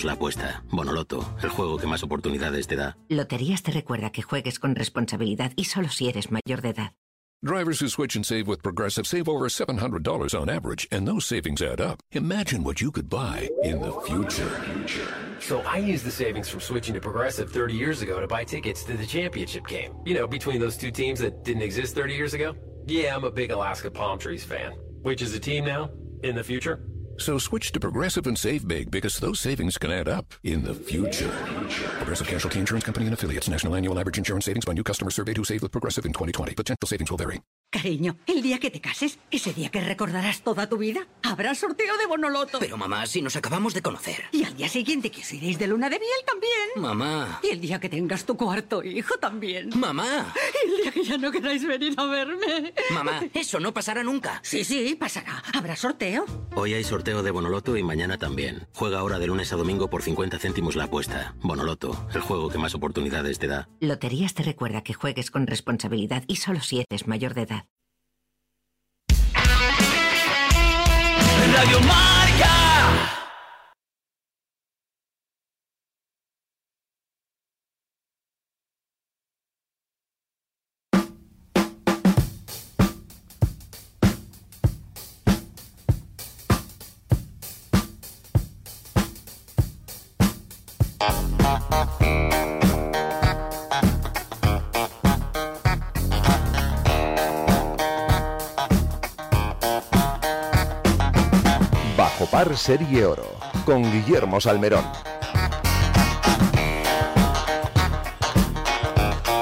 céntimos la apuesta. Bonoloto, el juego que más oportunidades te da. Loterías te recuerda que juegues con responsabilidad y solo si eres mayor de edad. Drivers who switch and save with Progressive save over $700 on average, and those savings add up. Imagine what you could buy in the future. So I used the savings from switching to Progressive 30 years ago to buy tickets to the championship game. You know, between those two teams that didn't exist 30 years ago. Yeah, I'm a big Alaska Palm Trees fan. Which is a team now? In the future? So switch to Progressive and save big because those savings can add up in the future. Progressive Casualty Insurance Company and affiliates. National annual average insurance savings by new customer surveyed who saved with Progressive in 2020. Potential savings will vary. Cariño, el día que te cases, ese día que recordarás toda tu vida, habrá sorteo de Bonoloto. Pero mamá, si nos acabamos de conocer. Y al día siguiente que os iréis de luna de miel también. Mamá. Y el día que tengas tu cuarto hijo también. Mamá. Y el día que ya no queráis venir a verme. Mamá, eso no pasará nunca. Sí, sí, pasará. Habrá sorteo. Hoy hay sorteo de Bonoloto y mañana también. Juega ahora de lunes a domingo por 50 céntimos la apuesta. Bonoloto, el juego que más oportunidades te da. Loterías te recuerda que juegues con responsabilidad y solo si eres mayor de edad. Radio Marca. Serie Oro, con Guillermo Salmerón.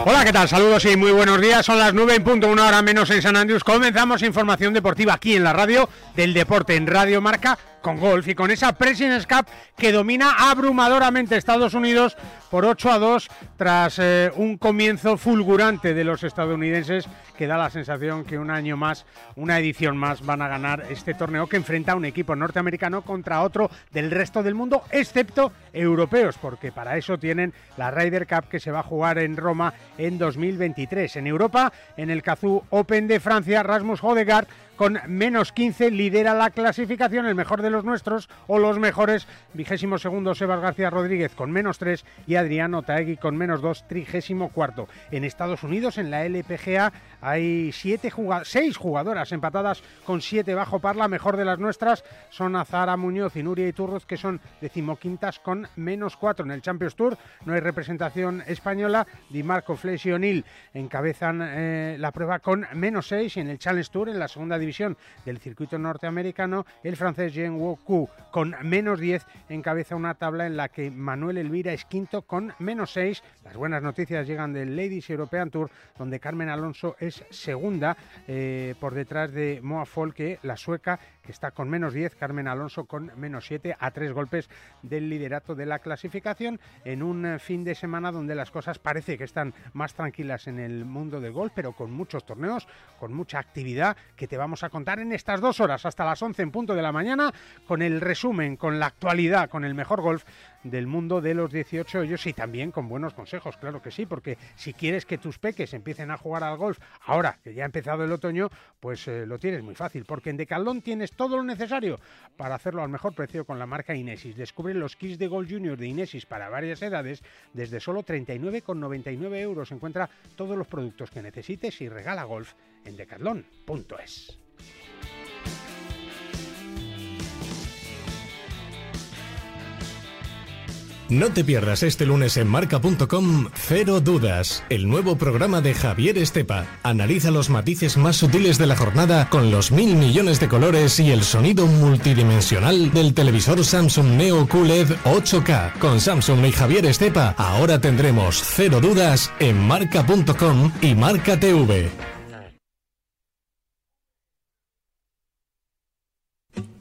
Hola, ¿qué tal? Saludos y muy buenos días. Son las 9 en punto, una hora menos en San Andrés. Comenzamos información deportiva aquí en la radio del deporte en Radio Marca con golf y con esa President's Cup que domina abrumadoramente Estados Unidos por 8 a 2 tras eh, un comienzo fulgurante de los estadounidenses que da la sensación que un año más, una edición más van a ganar este torneo que enfrenta a un equipo norteamericano contra otro del resto del mundo, excepto europeos, porque para eso tienen la Ryder Cup que se va a jugar en Roma en 2023. En Europa, en el Cazú Open de Francia, Rasmus Hodegaard con menos 15 lidera la clasificación, el mejor de los nuestros o los mejores, vigésimo segundo Sebas García Rodríguez con menos 3 y Adriano Taegui con menos 2, trigésimo cuarto. En Estados Unidos, en la LPGA, hay siete seis jugadoras empatadas con 7 bajo par. La mejor de las nuestras son Azara Muñoz y Nuria que son decimoquintas con menos 4. En el Champions Tour no hay representación española. Di Marco Flesch y O'Neill encabezan eh, la prueba con menos 6 y en el Challenge Tour, en la segunda división del circuito norteamericano, el francés Jean Woku con menos 10 encabeza una tabla en la que Manuel Elvira es quinto con menos 6. Las buenas noticias llegan del Ladies European Tour, donde Carmen Alonso es segunda eh, por detrás de Moa Folke, la sueca, que está con menos 10, Carmen Alonso con menos 7, a tres golpes del liderato de la clasificación, en un eh, fin de semana donde las cosas parece que están más tranquilas en el mundo del golf, pero con muchos torneos, con mucha actividad que te vamos a contar en estas dos horas hasta las 11 en punto de la mañana, con el resumen, con la actualidad, con el mejor golf del mundo de los 18 hoyos y también con buenos consejos, claro que sí, porque si quieres que tus peques empiecen a jugar al golf ahora que ya ha empezado el otoño, pues eh, lo tienes muy fácil, porque en Decathlon tienes todo lo necesario para hacerlo al mejor precio con la marca Inesis. Descubre los kits de Golf Junior de Inesis para varias edades desde solo 39,99 euros. Encuentra todos los productos que necesites y regala golf en decathlon.es. No te pierdas este lunes en marca.com Cero Dudas, el nuevo programa de Javier Estepa. Analiza los matices más sutiles de la jornada con los mil millones de colores y el sonido multidimensional del televisor Samsung Neo QLED 8K. Con Samsung y Javier Estepa, ahora tendremos Cero Dudas en marca.com y Marca TV.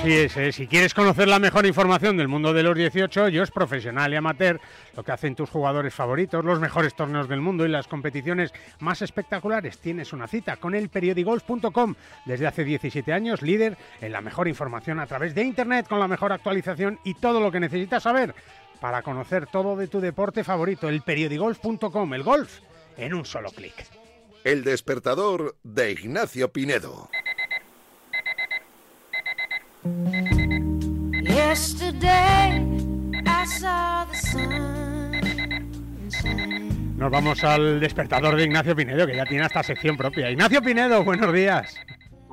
Así es, ¿eh? si quieres conocer la mejor información del mundo de los 18 es profesional y amateur, lo que hacen tus jugadores favoritos, los mejores torneos del mundo y las competiciones más espectaculares, tienes una cita con el periodigolf.com. Desde hace 17 años, líder en la mejor información a través de Internet, con la mejor actualización y todo lo que necesitas saber para conocer todo de tu deporte favorito, el periodigolf.com, el golf en un solo clic. El despertador de Ignacio Pinedo. Nos vamos al despertador de Ignacio Pinedo, que ya tiene esta sección propia. Ignacio Pinedo, buenos días.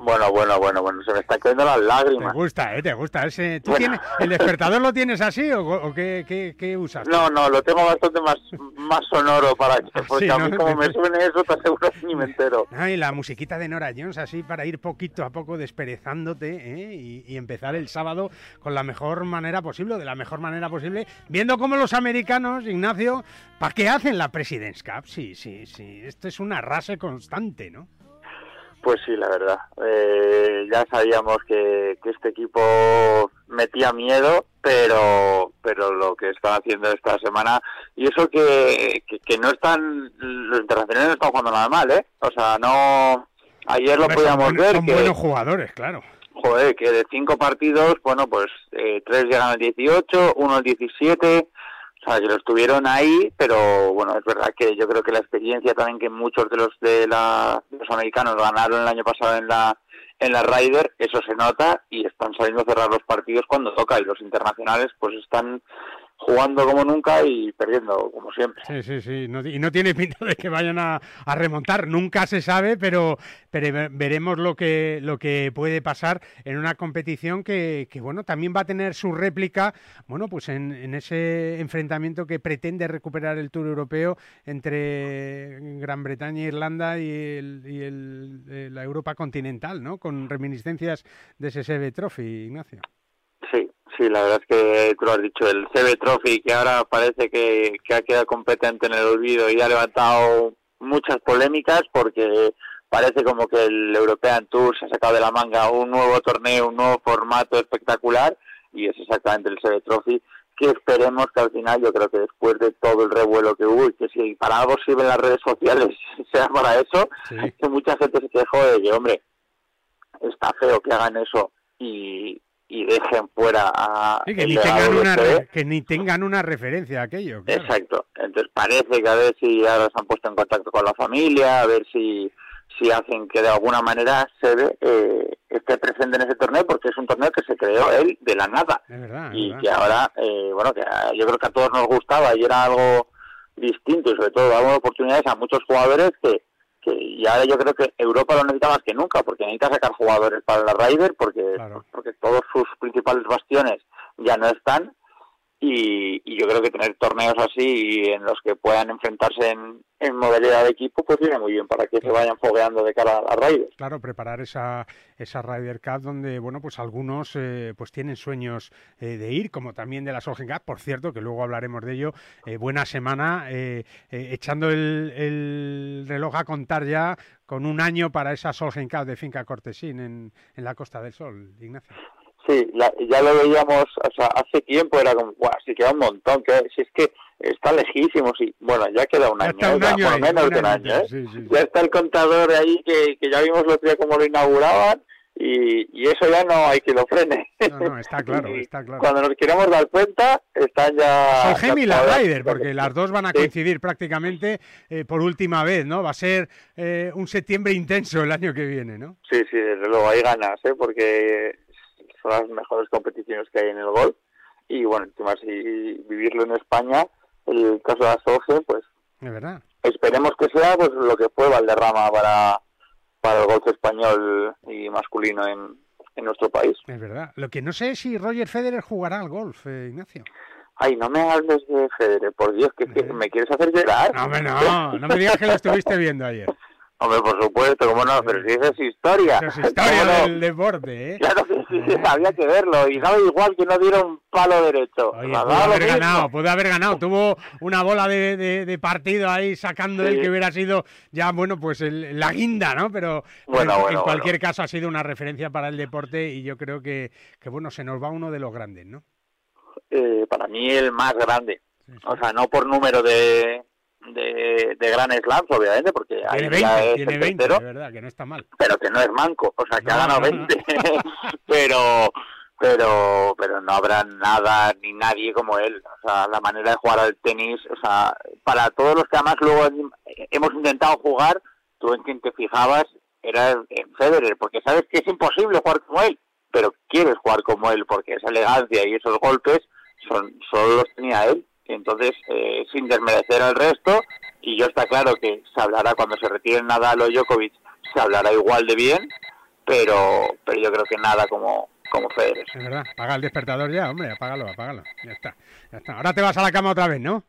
Bueno, bueno, bueno, bueno, se me están cayendo las lágrimas. Te gusta, ¿eh? Te gusta. Ese, ¿tú Bueno. tienes, ¿El despertador lo tienes así o, o qué, qué- qué usas? No, no, lo tengo bastante más, más sonoro para que, porque Sí, a mí como me suene eso, te aseguro que ni me entero. Ay, la musiquita de Nora Jones, así para ir poquito a poco desperezándote ¿eh? y, y empezar el sábado con la mejor manera posible, de la mejor manera posible, viendo cómo los americanos, Ignacio, ¿para qué hacen la President's Cup? Sí, sí, sí, esto es un arrase constante, ¿no? Pues sí, la verdad. Eh, ya sabíamos que, que este equipo metía miedo, pero pero lo que están haciendo esta semana, y eso que, que, que no están, los internacionales no están jugando nada mal, ¿eh? O sea, no... Ayer lo Hombre, podíamos ver Son que... buenos jugadores, claro. Joder, que de cinco partidos, bueno, pues eh, tres llegan al 18, uno al 17, o sea, que los tuvieron ahí, pero bueno, es verdad que yo creo que la experiencia también que muchos de los de, la, los americanos ganaron el año pasado en la en la Ryder, eso se nota y están saliendo a cerrar los partidos cuando toca y los internacionales pues están jugando como nunca y perdiendo como siempre. Sí, sí, sí. y no tiene pinta de que vayan a, a remontar. Nunca se sabe, pero, pero ve- veremos lo que, lo que puede pasar en una competición que, que, bueno, también va a tener su réplica, bueno, pues en, en ese enfrentamiento que pretende recuperar el Tour Europeo entre Gran Bretaña e Irlanda y, el- y el- eh, la Europa continental, ¿no? Con reminiscencias de ese Trophy, Ignacio. Sí, la verdad es que tú lo has dicho, el CB Trophy que ahora parece que, que ha quedado competente en el olvido y ha levantado muchas polémicas porque parece como que el European Tour se ha sacado de la manga un nuevo torneo, un nuevo formato espectacular y es exactamente el CB Trophy que esperemos que al final, yo creo que después de todo el revuelo que hubo y que si para algo sirven las redes sociales, sea para eso, que mucha gente se quejó de que, hombre, está feo que hagan eso y, y dejen fuera a... Sí, que, ni tengan una, que ni tengan una referencia a aquello. claro. Exacto. Entonces parece que a ver si ahora se han puesto en contacto con la familia, a ver si, si hacen que de alguna manera se eh, esté presente en ese torneo, porque es un torneo que se creó él de la nada. Es verdad, es y verdad. que ahora, eh, bueno, que yo creo que a todos nos gustaba y era algo distinto y sobre todo daba oportunidades a muchos jugadores que, que y ahora yo creo que Europa lo necesita más que nunca porque necesita sacar jugadores para la Ryder porque porque todos sus principales bastiones ya no están y, y yo creo que tener torneos así en los que puedan enfrentarse en, en modalidad de equipo pues viene muy bien para que se vayan fogueando de cara a la Ryder. Claro, preparar esa, esa Ryder Cup donde, bueno, pues algunos eh, pues tienen sueños eh, de ir, como también de la Solheim Cup, por cierto, que luego hablaremos de ello. Eh, buena semana, eh, eh, echando el, el reloj a contar ya con un año para esa Solheim Cup de Finca Cortesín en, en la Costa del Sol, Ignacio. Sí, la- ya lo veíamos, o sea, hace tiempo era como, guau, sí queda un montón, que si es que está lejísimo, sí, bueno, ya queda un año, un Ya año por lo ahí, menos de un año ¿eh? sí, sí, Ya está el contador ahí que, que ya vimos los días como lo inauguraban y, y eso ya no hay que lo frene. No, no, está claro, está claro. Cuando nos queremos dar cuenta, están ya... Solheim y la Ryder, porque las dos van a Sí. coincidir prácticamente eh, por última vez, ¿no? Va a ser eh, un septiembre intenso el año que viene, ¿no? Sí, sí, desde luego hay ganas, ¿eh? porque son las mejores competiciones que hay en el golf. Y bueno, encima si vivirlo en España, el caso de Solheim, pues Es verdad. esperemos que sea pues lo que fue Valderrama para, para el golf español y masculino en, en nuestro país. Es verdad. Lo que no sé es si Roger Federer jugará al golf, eh, Ignacio. Ay, no me hables de Federer, por Dios, que, que me quieres hacer llorar. No, hombre, no, no me digas que lo estuviste viendo ayer. Hombre, por supuesto, cómo no, pero si es historia. Eso es historia ¿Cómo no? del deporte, ¿eh? Claro que sí, sí, había que verlo. Y sabe igual que no dieron palo derecho. Oye, pudo haber mismo. ganado, pudo haber ganado. Tuvo una bola de, de- de partido ahí sacando Sí. que hubiera sido ya, bueno, pues el- la guinda, ¿no? Pero Bueno, en, bueno, en cualquier caso ha sido una referencia para el deporte y yo creo que, que, bueno, se nos va uno de los grandes, ¿no? Eh, para mí el más grande. O sea, no por número de, de, de Grand Slams, obviamente, porque ahí Tiene ya 20, es tiene el 20, tercero, de verdad, que no está mal. pero que no es manco, o sea, que ha No, ganado no, no. 20. pero pero pero no habrá nada ni nadie como él. O sea, la manera de jugar al tenis, o sea, para todos los que además luego hemos intentado jugar, tú en quien te fijabas era en Federer, porque sabes que es imposible jugar como él, pero quieres jugar como él porque esa elegancia y esos golpes son solo los tenía él. Entonces, eh, sin desmerecer al resto, y yo está claro que se hablará cuando se retiren Nadal o Djokovic, se hablará igual de bien, pero pero yo creo que nada como como Federer. Es verdad. Apaga el despertador ya, hombre, apágalo, apágalo. Ya está, ya está. Ahora te vas a la cama otra vez, ¿no?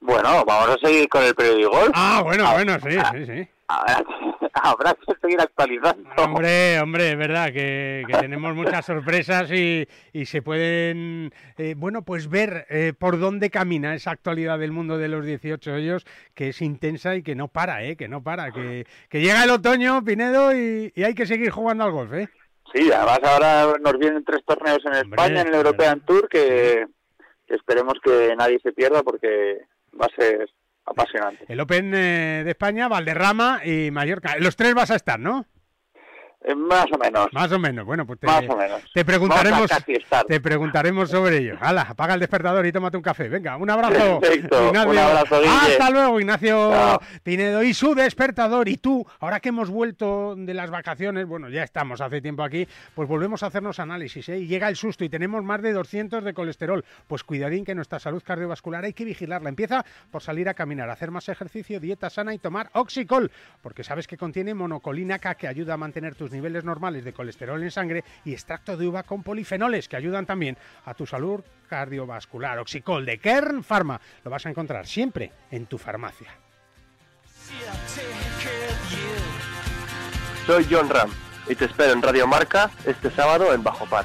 Bueno, vamos a seguir con el periódico. Ah, bueno, Ah, bueno, sí, ah, sí, sí. Que, habrá que seguir actualizando. Hombre, hombre, es verdad que, que tenemos muchas sorpresas y, y se pueden, eh, bueno, pues ver eh, por dónde camina esa actualidad del mundo de los 18 hoyos, que es intensa y que no para, ¿eh? Que no para, que, que llega el otoño, Pinedo, y, y hay que seguir jugando al golf, ¿eh? Sí, además ahora nos vienen tres torneos en España, en el European Tour, que, que esperemos que nadie se pierda porque va a ser apasionante. El Open eh, de España, Valderrama y Mallorca. Los tres vas a estar, ¿no? Eh, Más o menos. Más o menos, bueno, pues te, Más o menos. te preguntaremos te preguntaremos sobre ello. Hala, apaga el despertador y tómate un café. Venga, un abrazo. Perfecto, Ignacio. un abrazo. Hasta luego, Ignacio Chao. Pinedo y su despertador. Y tú, ahora que hemos vuelto de las vacaciones, bueno, ya estamos hace tiempo aquí, pues volvemos a hacernos análisis, ¿eh? Y llega el susto y tenemos más de 200 de colesterol. Pues cuidadín que nuestra salud cardiovascular hay que vigilarla. Empieza por salir a caminar, hacer más ejercicio, dieta sana y tomar Oxicol, porque sabes que contiene monocolina K que ayuda a mantener tus niveles normales de colesterol en sangre y extracto de uva con polifenoles que ayudan también a tu salud cardiovascular. Oxicol de Kern Pharma lo vas a encontrar siempre en tu farmacia. Soy John Ram y te espero en Radio Marca este sábado en Bajo Par.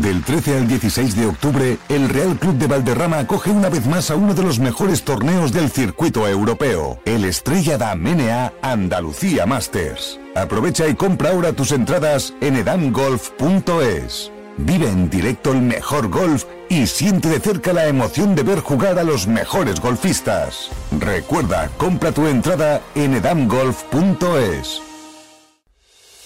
Del 13 al 16 de octubre, el Real Club de Valderrama acoge una vez más a uno de los mejores torneos del circuito europeo, el Estrella da Menea Andalucía Masters. Aprovecha y compra ahora tus entradas en edamgolf.es. Vive en directo el mejor golf y siente de cerca la emoción de ver jugar a los mejores golfistas. Recuerda, compra tu entrada en edamgolf.es.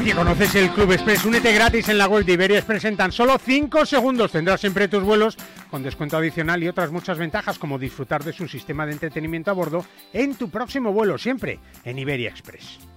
Oye, ¿conoces el Club Express? Únete gratis en la web de Iberia Express en tan solo 5 segundos. Tendrás siempre tus vuelos con descuento adicional y otras muchas ventajas como disfrutar de su sistema de entretenimiento a bordo en tu próximo vuelo, siempre en Iberia Express.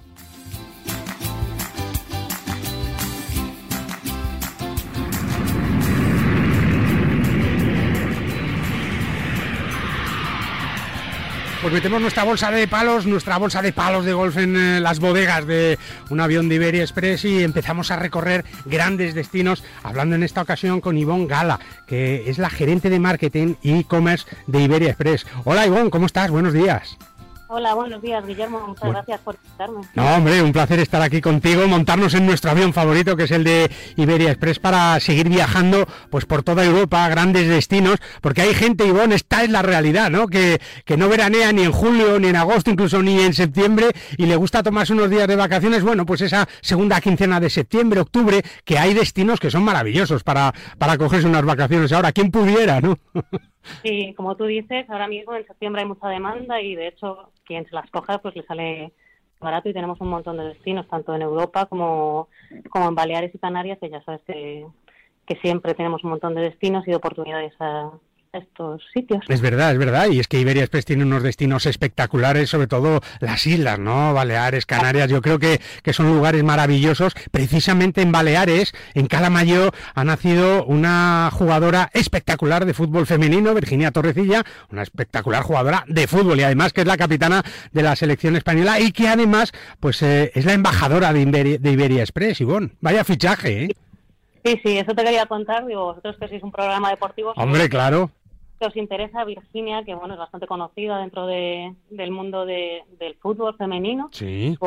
Pues metemos nuestra bolsa de palos, nuestra bolsa de palos de golf en eh, las bodegas de un avión de Iberia Express y empezamos a recorrer grandes destinos, hablando en esta ocasión con Ivonne Gala, que es la gerente de marketing y e-commerce de Iberia Express. Hola Ivonne, ¿cómo estás? Buenos días. Hola, buenos días, Guillermo. Muchas gracias por invitarme. No, hombre, un placer estar aquí contigo, montarnos en nuestro avión favorito, que es el de Iberia Express, para seguir viajando pues por toda Europa, a grandes destinos, porque hay gente, Ivonne, esta es la realidad, ¿no? Que, que no veranea ni en julio, ni en agosto, incluso ni en septiembre, y le gusta tomarse unos días de vacaciones, bueno, pues esa segunda quincena de septiembre, octubre, que hay destinos que son maravillosos para, para cogerse unas vacaciones. Ahora, ¿quién pudiera, no? Sí, como tú dices, ahora mismo en septiembre hay mucha demanda y de hecho quien se las coja pues le sale barato y tenemos un montón de destinos, tanto en Europa como, como en Baleares y Canarias, que ya sabes que, que siempre tenemos un montón de destinos y de oportunidades a, estos sitios. Es verdad, es verdad. Y es que Iberia Express tiene unos destinos espectaculares, sobre todo las islas, ¿no? Baleares, Canarias. Yo creo que, que son lugares maravillosos. Precisamente en Baleares, en Calamayo, ha nacido una jugadora espectacular de fútbol femenino, Virginia Torrecilla, una espectacular jugadora de fútbol y además que es la capitana de la selección española y que además pues eh, es la embajadora de Iberia, de Iberia Express. Ivonne, vaya fichaje, ¿eh? Sí, sí, eso te quería contar. Digo, vosotros que sois un programa deportivo. Hombre, claro. Que os interesa Virginia, que bueno, es bastante conocida dentro de, del mundo de, del fútbol femenino. Sí.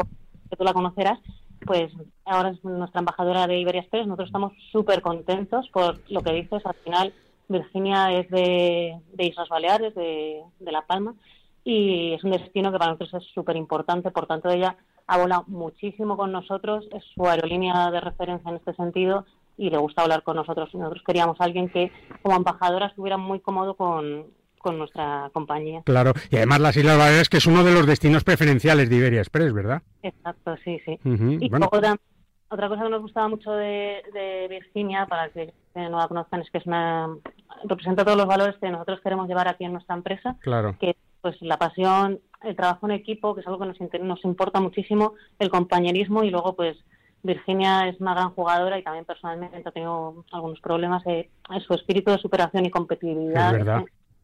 Que tú la conocerás. Pues ahora es nuestra embajadora de Iberia Express. Nosotros estamos súper contentos por lo que dices. Al final, Virginia es de, de Islas Baleares, de, de La Palma, y es un destino que para nosotros es súper importante. Por tanto, ella ha volado muchísimo con nosotros. Es su aerolínea de referencia en este sentido y le gusta hablar con nosotros. Nosotros queríamos a alguien que como embajadora estuviera muy cómodo con, con nuestra compañía. Claro, y además las Islas Baleares que es uno de los destinos preferenciales de Iberia Express, ¿verdad? Exacto, sí, sí. Y bueno. tam- otra cosa que nos gustaba mucho de, de Virginia, para que, no la conozcan, es que es una representa todos los valores que nosotros queremos llevar aquí en nuestra empresa, Claro. que pues la pasión, el trabajo en equipo, que es algo que nos, nos importa muchísimo, el compañerismo y luego pues Virginia es una gran jugadora y también personalmente ha tenido algunos problemas. eh, su espíritu de superación y competitividad Es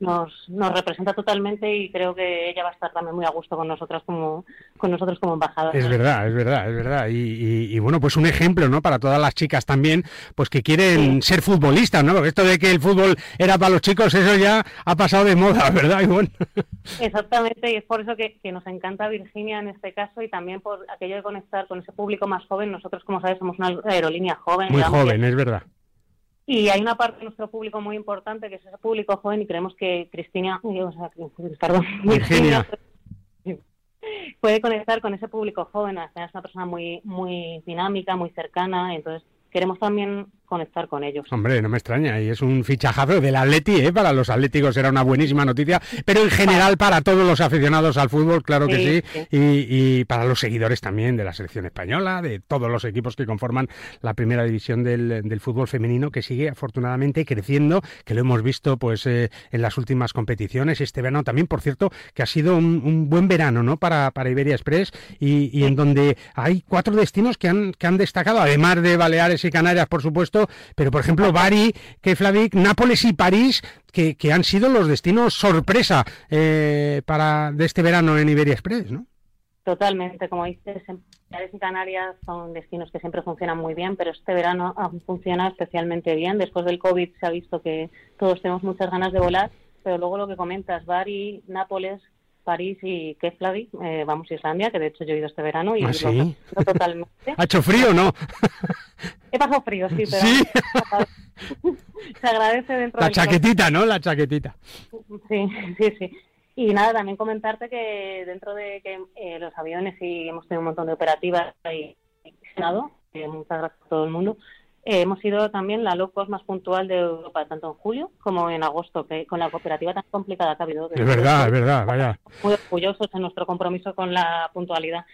nos, nos representa totalmente y creo que ella va a estar también muy a gusto con nosotras como con nosotros como embajadores. Es verdad, es verdad, es verdad. Y, y- y, bueno, pues un ejemplo, ¿no? Para todas las chicas también, pues que quieren ser futbolistas, ¿no? Porque esto de que el fútbol era para los chicos, eso ya ha pasado de moda, ¿verdad, Ivonne? Exactamente, y es por eso que, que nos encanta Virginia en este caso y también por aquello de conectar con ese público más joven. Nosotros, como sabes, somos una aerolínea joven. Muy joven, es verdad. Y hay una parte de nuestro público muy importante que es ese público joven y creemos que Cristina, o sea, perdón, Virginia. puede conectar con ese público joven. Es una persona muy, muy dinámica, muy cercana, entonces queremos también conectar con ellos. Hombre, no me extraña, y es un fichajazo del Atleti, ¿eh? Para los atléticos era una buenísima noticia, pero en general para todos los aficionados al fútbol, claro que Sí, sí, y, y para los seguidores también de la selección española, de todos los equipos que conforman la primera división del, del fútbol femenino, que sigue afortunadamente creciendo, que lo hemos visto pues eh, en las últimas competiciones, este verano también, por cierto, que ha sido un, un buen verano, ¿no? Para, para Iberia Express, y, y en donde hay cuatro destinos que han, que han destacado, además de Baleares y Canarias, por supuesto, pero por ejemplo Bari, Keflavik, Nápoles y París, que, que han sido los destinos sorpresa eh, para de este verano en Iberia Express, ¿no? Totalmente, como dices, en Baleares y Canarias son destinos que siempre funcionan muy bien, pero este verano han funcionado especialmente bien. Después del COVID se ha visto que todos tenemos muchas ganas de volar, pero luego lo que comentas, Bari, Nápoles, París y Keflavik, eh, vamos a Islandia, que de hecho yo he ido este verano y ¿Ah, lo sí? totalmente. ¿Ha hecho frío no? He pasado frío, sí, pero Sí. se agradece dentro La del chaquetita, ¿no? La chaquetita. Sí, sí, sí. Y nada, también comentarte que dentro de que eh, los aviones y hemos tenido un montón de operativas y Senado, eh, muchas gracias a todo el mundo, eh, hemos sido también la low cost más puntual de Europa, tanto en julio como en agosto, que con la cooperativa tan complicada que ha habido. Es verdad, es verdad, vaya. Muy orgullosos en nuestro compromiso con la puntualidad.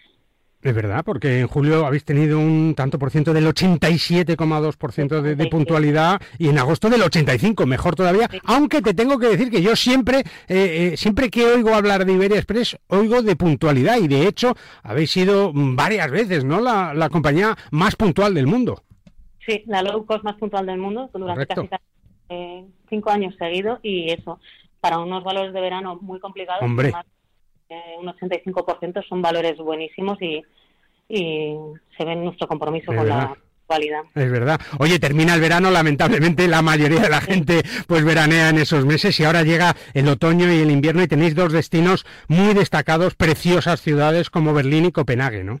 Es verdad, porque en julio habéis tenido un tanto por ciento del 87,2% de, de puntualidad y en agosto del 85, mejor todavía. Aunque te tengo que decir que yo siempre, eh, eh, siempre que oigo hablar de Iberia Express, oigo de puntualidad y de hecho habéis sido varias veces, ¿no? La, la compañía más puntual del mundo. Sí, la low cost más puntual del mundo durante Correcto. casi eh, cinco años seguidos y eso, para unos valores de verano muy complicados, Hombre. Eh, un 85% son valores buenísimos y, y se ve nuestro compromiso Es con verdad. la cualidad. Es verdad. Oye, termina el verano, lamentablemente la mayoría de la gente pues veranea en esos meses y ahora llega el otoño y el invierno y tenéis dos destinos muy destacados, preciosas ciudades como Berlín y Copenhague, ¿no?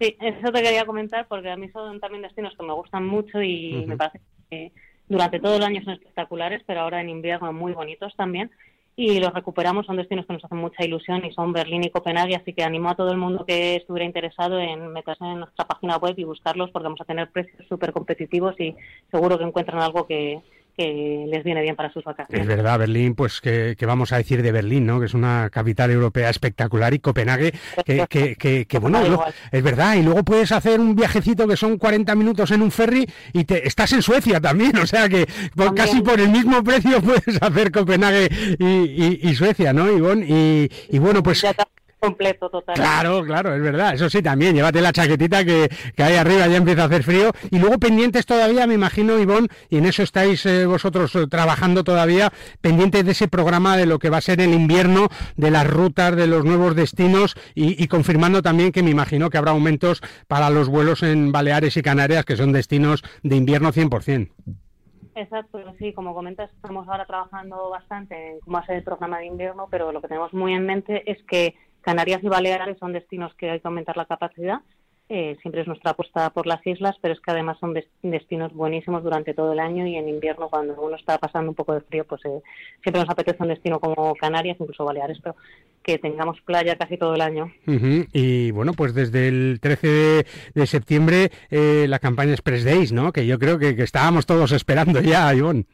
Sí, eso te quería comentar porque a mí son también destinos que me gustan mucho y me parece que durante todo el año son espectaculares, pero ahora en invierno muy bonitos también. Y los recuperamos, son destinos que nos hacen mucha ilusión y son Berlín y Copenhague, así que animo a todo el mundo que estuviera interesado en meterse en nuestra página web y buscarlos porque vamos a tener precios súper competitivos y seguro que encuentran algo que, que les viene bien para sus vacaciones. Es verdad, Berlín, pues que, que vamos a decir de Berlín, ¿no? Que es una capital europea espectacular y Copenhague, que, que, que, que, bueno, es verdad, y luego puedes hacer un viajecito que son 40 minutos en un ferry y te estás en Suecia también, o sea que por- casi por el mismo precio puedes hacer Copenhague y, y- y Suecia, ¿no, Ivonne? Y, y bueno, pues... Completo, total. Claro, claro, es verdad. Eso sí, también, llévate la chaquetita que, que ahí arriba ya empieza a hacer frío. Y luego pendientes todavía, me imagino, Ivonne, y en eso estáis eh, vosotros eh, trabajando todavía, pendientes de ese programa de lo que va a ser el invierno, de las rutas, de los nuevos destinos y, y confirmando también que me imagino que habrá aumentos para los vuelos en Baleares y Canarias, que son destinos de invierno 100%. Exacto, sí, como comentas, estamos ahora trabajando bastante en cómo hacer el programa de invierno, pero lo que tenemos muy en mente es que Canarias y Baleares son destinos que hay que aumentar la capacidad. Eh, siempre es nuestra apuesta por las islas, pero es que además son des- destinos buenísimos durante todo el año y en invierno, cuando uno está pasando un poco de frío, pues eh, siempre nos apetece un destino como Canarias, incluso Baleares, pero que tengamos playa casi todo el año. Y bueno, pues desde el 13 de, de septiembre eh, la campaña Express Days, ¿no? Que yo creo que, que estábamos todos esperando ya, Ivonne.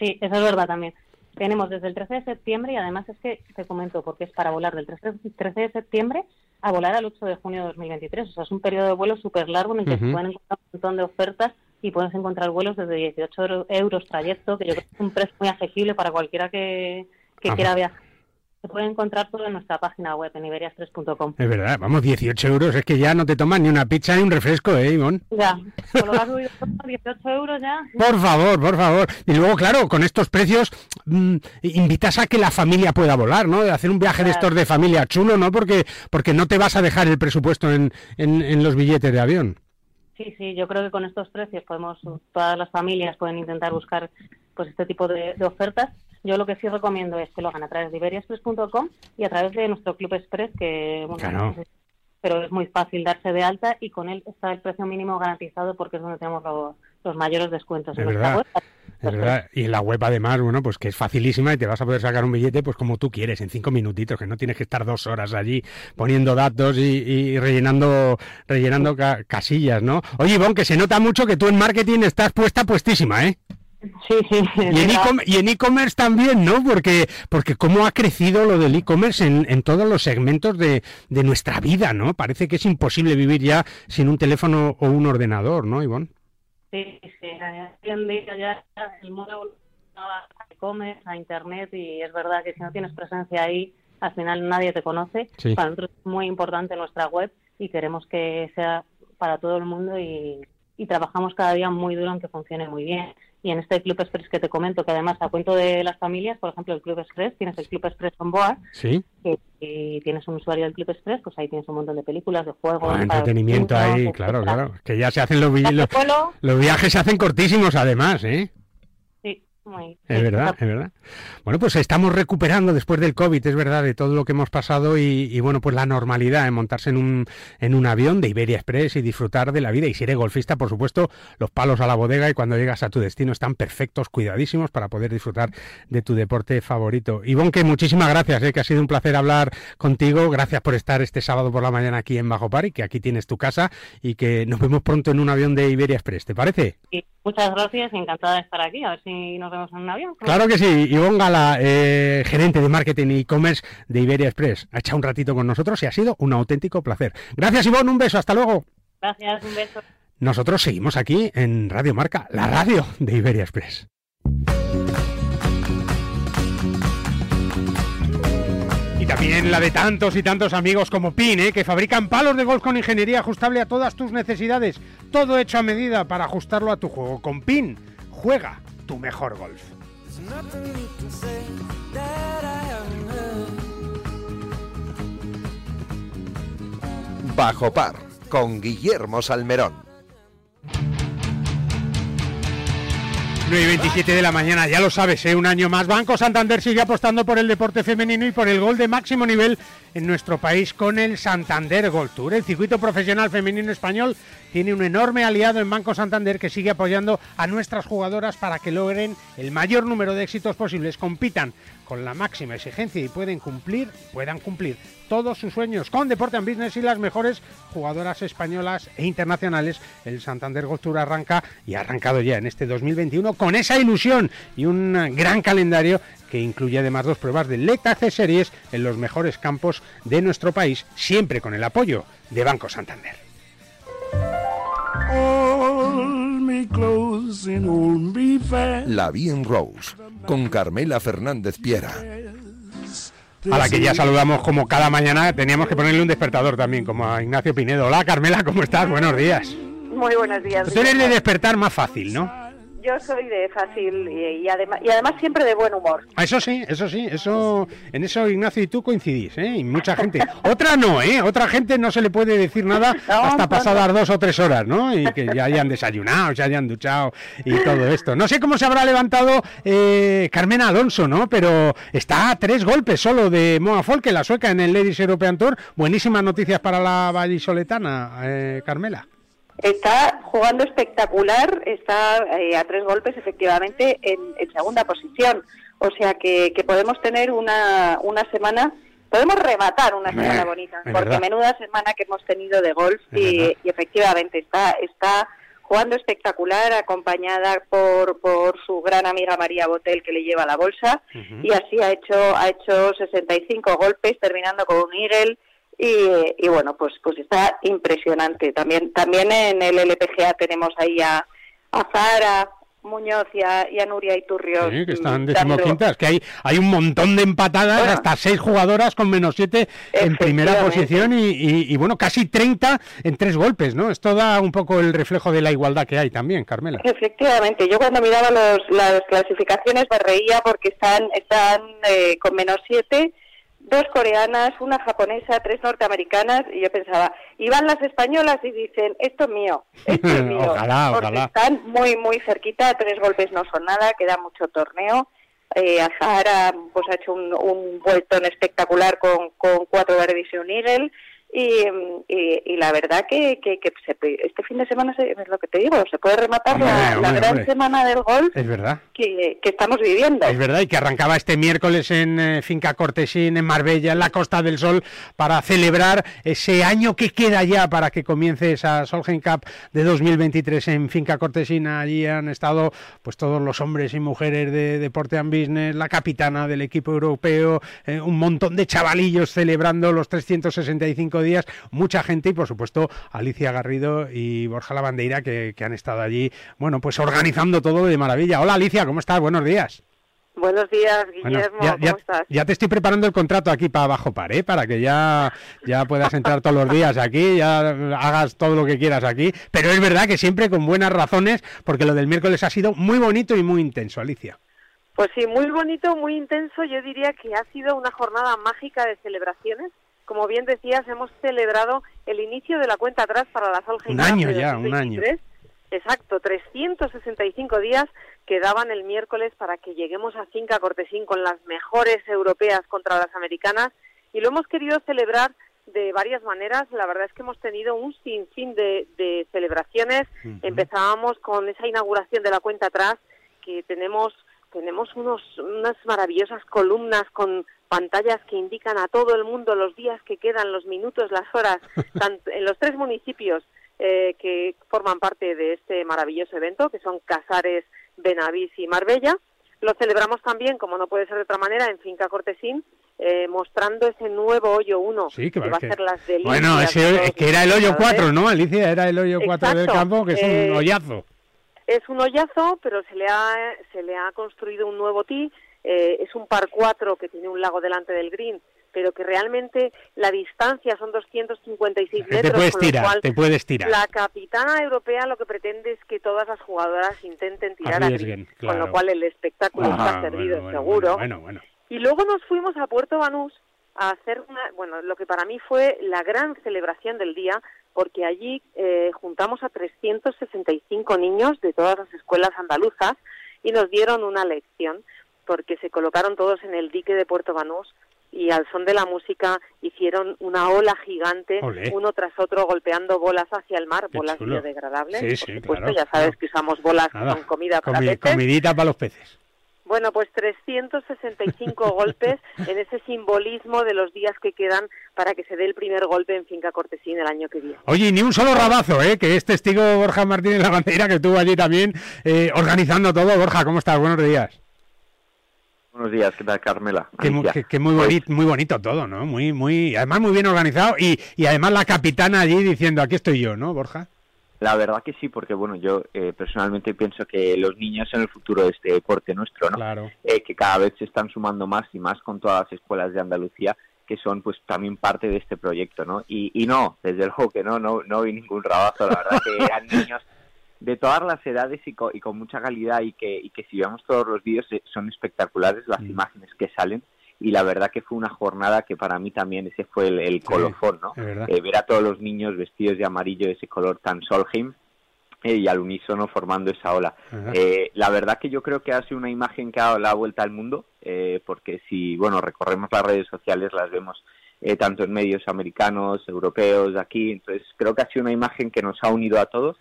Sí, eso es verdad también. Tenemos desde el 13 de septiembre y además es que te comento porque es para volar del 13, 13 de septiembre a volar al 8 de junio de 2023. O sea, es un periodo de vuelo súper largo en el que Ujú. se pueden encontrar un montón de ofertas y puedes encontrar vuelos desde 18 euro- euros trayecto, que yo creo que es un precio muy asequible para cualquiera que, quiera viajar. Se puede encontrar todo en nuestra página web, en iberias3.com. Es verdad, vamos, 18 euros, es que ya no te tomas ni una pizza ni un refresco, ¿eh, Ivonne? Ya, con lo que ha subido todo, 18 euros ya. Por favor, por favor. Y luego, claro, con estos precios mm, invitas a que la familia pueda volar, ¿no? De hacer un viaje de estos de familia chulo, ¿no? Porque, porque no te vas a dejar el presupuesto en, en, en los billetes de avión. Sí, sí, yo creo que con estos precios podemos, todas las familias pueden intentar buscar pues este tipo de, de ofertas. Yo lo que sí recomiendo es que lo hagan a través de iberiaexpress.com y a través de nuestro Club Express, que bueno, Claro. pero es muy fácil darse de alta y con él está el precio mínimo garantizado porque es donde tenemos los, los mayores descuentos. Es en nuestra verdad. web. Es verdad. Y en la web, además, bueno, pues que es facilísima y te vas a poder sacar un billete, pues como tú quieres, en cinco minutitos, que no tienes que estar dos horas allí poniendo datos y, y rellenando, rellenando ca- casillas, ¿no? Oye, Ivonne, que se nota mucho que tú en marketing estás puesta puestísima, ¿eh? Sí, sí. Y en e-commerce también, ¿no? Porque, porque cómo ha crecido lo del e-commerce en, en todos los segmentos de, de nuestra vida, ¿no? Parece que es imposible vivir ya sin un teléfono o un ordenador, ¿no, Ivonne? Sí, sí, hoy en día ya el mundo a e-commerce, a internet y es verdad que si no tienes presencia ahí, al final nadie te conoce. Sí. Para nosotros es muy importante nuestra web y queremos que sea para todo el mundo y, y trabajamos cada día muy duro en que funcione muy bien. Y en este Club Express que te comento, que además a cuento de las familias, por ejemplo, el Club Express, tienes el Club Express on board, Sí. que y tienes un usuario del Club Express, pues ahí tienes un montón de películas, de juegos. Ah, entretenimiento ahí, claro, claro. Que ya se hacen los, vi- los, vuelo. los viajes se hacen cortísimos además, ¿eh? Sí, muy. Es verdad, es verdad. Bueno, pues estamos recuperando después del COVID, es verdad, de todo lo que hemos pasado y, y, bueno, pues la normalidad en montarse en un, en un avión de Iberia Express y disfrutar de la vida. Y si eres golfista, por supuesto, los palos a la bodega y cuando llegas a tu destino están perfectos, cuidadísimos para poder disfrutar de tu deporte favorito. Ivonne, que muchísimas gracias, ¿eh? que ha sido un placer hablar contigo. Gracias por estar este sábado por la mañana aquí en Bajo Par y que aquí tienes tu casa y que nos vemos pronto en un avión de Iberia Express, ¿te parece? Y muchas gracias, encantada de estar aquí. A ver si nos vemos en un avión. Claro que sí, Ivonne Gala, eh, gerente de marketing e e-commerce de Iberia Express, ha echado un ratito con nosotros y ha sido un auténtico placer. Gracias Ivonne, un beso, hasta luego. Gracias, un beso. Nosotros seguimos aquí en Radio Marca, la radio de Iberia Express. Y también la de tantos y tantos amigos como PIN, ¿eh? que fabrican palos de golf con ingeniería ajustable a todas tus necesidades. Todo hecho a medida para ajustarlo a tu juego. Con PIN, juega tu mejor golf. Bajo par con Guillermo Salmerón. 9 y 27 de la mañana, ya lo sabes, ¿eh? un año más. Banco Santander sigue apostando por el deporte femenino y por el gol de máximo nivel en nuestro país con el Santander Gold Tour. El circuito profesional femenino español tiene un enorme aliado en Banco Santander que sigue apoyando a nuestras jugadoras para que logren el mayor número de éxitos posibles, compitan con la máxima exigencia y pueden cumplir, puedan cumplir todos sus sueños con Deporte and Business y las mejores jugadoras españolas e internacionales. El Santander Gold Tour arranca y ha arrancado ya en este 2021 con esa ilusión y un gran calendario que incluye además dos pruebas de LETAC Series en los mejores campos de nuestro país, siempre con el apoyo de Banco Santander. La Bien Rose, con Carmela Fernández Piera. A la que ya saludamos como cada mañana, teníamos que ponerle un despertador también, como a Ignacio Pinedo. Hola Carmela, ¿cómo estás? Buenos días. Muy buenos días. Tú eres de despertar más fácil, ¿no? Yo soy de fácil y, y además, y además siempre de buen humor. Ah, Eso sí, eso sí, eso en eso Ignacio y tú coincidís, ¿eh? Y mucha gente. Otra no, ¿eh? Otra gente no se le puede decir nada hasta pasadas dos o tres horas, ¿no? Y que ya hayan desayunado, se hayan duchado y todo esto. No sé cómo se habrá levantado eh, Carmen Alonso, ¿no? Pero está a tres golpes solo de Moa Folke, la sueca en el Ladies European Tour. Buenísimas noticias para la vallisoletana, eh, Carmela. Está jugando espectacular, está eh, a tres golpes efectivamente en, en segunda posición. O sea que, que podemos tener una, una semana, podemos rematar una semana bonita, porque verdad. menuda semana que hemos tenido de golf y, y efectivamente está, está jugando espectacular, acompañada por, por su gran amiga María Botel que le lleva la bolsa y así ha hecho ha hecho 65 golpes terminando con un eagle y, y bueno pues pues está impresionante. También también en el LPGA tenemos ahí a, a Zara Muñoz y a, y a Nuria Iturrios Sí, que están mm, decimoquintas, que hay, hay un montón de empatadas, hasta seis jugadoras con menos siete en primera posición y, y- y, bueno, casi 30 en tres golpes, ¿no? Esto da un poco el reflejo de la igualdad que hay también, Carmela. Efectivamente, yo cuando miraba los, las clasificaciones me reía porque están, están eh, con menos siete, dos coreanas, una japonesa, tres norteamericanas, y yo pensaba, y van las españolas y dicen, esto es mío, esto es mío. Ojalá, porque ojalá. están muy, muy cerquita, tres golpes no son nada, queda mucho torneo. Eh, Azahara pues ha hecho un, un vueltón espectacular con, con cuatro verdes y un eagle y, y, y la verdad que, que, que se este fin de semana se- es lo que te digo, se puede rematar la, Hombre, la hombre, gran hombre. semana del golf Es verdad. que, que estamos viviendo. Es verdad, y que arrancaba este miércoles en eh, Finca Cortesín, en Marbella, en la Costa del Sol, para celebrar ese año que queda ya para que comience esa Solheim Cup de 2023 en Finca Cortesín. Allí han estado pues todos los hombres y mujeres de Deporte and Business, la capitana del equipo europeo, eh, un montón de chavalillos celebrando los 365 días, mucha gente y por supuesto Alicia Garrido y Borja Lavandeira que, que han estado allí, bueno, pues organizando todo de maravilla. Hola Alicia, ¿cómo estás? Buenos días. Buenos días, Bueno, Guillermo, ya, ¿cómo ya- estás? ya te estoy preparando el contrato aquí para Bajo Par, ¿eh? para que ya, ya puedas entrar todos los días aquí, ya hagas todo lo que quieras aquí. Pero es verdad que siempre con buenas razones, porque lo del miércoles ha sido muy bonito y muy intenso, Alicia. Pues sí, muy bonito, muy intenso. Yo diría que ha sido una jornada mágica de celebraciones. Como bien decías, hemos celebrado el inicio de la cuenta atrás para la Solheim Un año ya, un año. 2023. Exacto, 365 días quedaban el miércoles para que lleguemos a Finca Cortesín con las mejores europeas contra las americanas y lo hemos querido celebrar de varias maneras. La verdad es que hemos tenido un sinfín de, de celebraciones. Empezábamos con esa inauguración de la cuenta atrás que tenemos tenemos unos unas maravillosas columnas con pantallas que indican a todo el mundo los días que quedan, los minutos, las horas, en los tres municipios eh, que forman parte de este maravilloso evento, que son Casares, Benavís y Marbella. Lo celebramos también, como no puede ser de otra manera, en Finca Cortesín, eh, mostrando ese nuevo hoyo 1 Sí, que, va a ser las delicias. Bueno, ese, todos que era el hoyo jugadores. 4, ¿no, Alicia? Era el hoyo 4 del campo, que es un Eh, hoyazo. Es un hoyazo, pero se le ha, se le ha construido un nuevo tee. Eh, es un par 4 que tiene un lago delante del green, pero que realmente la distancia son 256 Que metros. te puedes con lo tirar, cual te puedes tirar. La capitana europea lo que pretende es que todas las jugadoras intenten tirar a con lo cual el espectáculo Ah, está servido, bueno, seguro. Bueno, bueno. Y luego nos fuimos a Puerto Banús a hacer una, bueno, lo que para mí fue la gran celebración del día, porque allí eh, juntamos a 365 niños de todas las escuelas andaluzas y nos dieron una lección, porque colocaron todos en el dique de Puerto Banús y al son de la música hicieron una ola gigante, Olé. uno tras otro golpeando bolas hacia el mar, bolas chulo. biodegradables. Sí, por sí, supuesto, claro, ya sabes claro. que usamos bolas Nada, con comida para Comi- peces. comidita para los peces. Bueno, pues 365 golpes en ese simbolismo de los días que quedan para que se dé el primer golpe en Finca Cortesín el año que viene. Oye, ni un solo rabazo, ¿eh? que es testigo Borja Martínez La Bandera, que estuvo allí también eh, organizando todo. Borja, ¿cómo estás? Buenos días. Buenos días, ¿qué tal, Carmela? Que, muy, bonito, muy bonito todo, ¿no? Muy, muy, además muy bien organizado y, y además la capitana allí diciendo, aquí estoy yo, ¿no, Borja? La verdad que sí, porque bueno, yo eh, personalmente pienso que los niños son el futuro de este deporte nuestro, ¿no? Claro. Eh, que cada vez se están sumando más y más con todas las escuelas de Andalucía que son pues también parte de este proyecto, ¿no? Y, y no, desde luego que no, no, no vi ningún rabazo, la verdad que eran niños de todas las edades y, co- y con mucha calidad y que, y que si vemos todos los vídeos eh, son espectaculares las imágenes que salen y la verdad que fue una jornada que para mí también ese fue el, el colofón, ¿no? Eh, ver a todos los niños vestidos de amarillo, ese color tan Solheim, eh, y al unísono formando esa ola. Eh, la verdad que yo creo que ha sido una imagen que ha dado la vuelta al mundo, eh, porque si, bueno, recorremos las redes sociales, las vemos eh, tanto en medios americanos, europeos, aquí, entonces creo que ha sido una imagen que nos ha unido a todos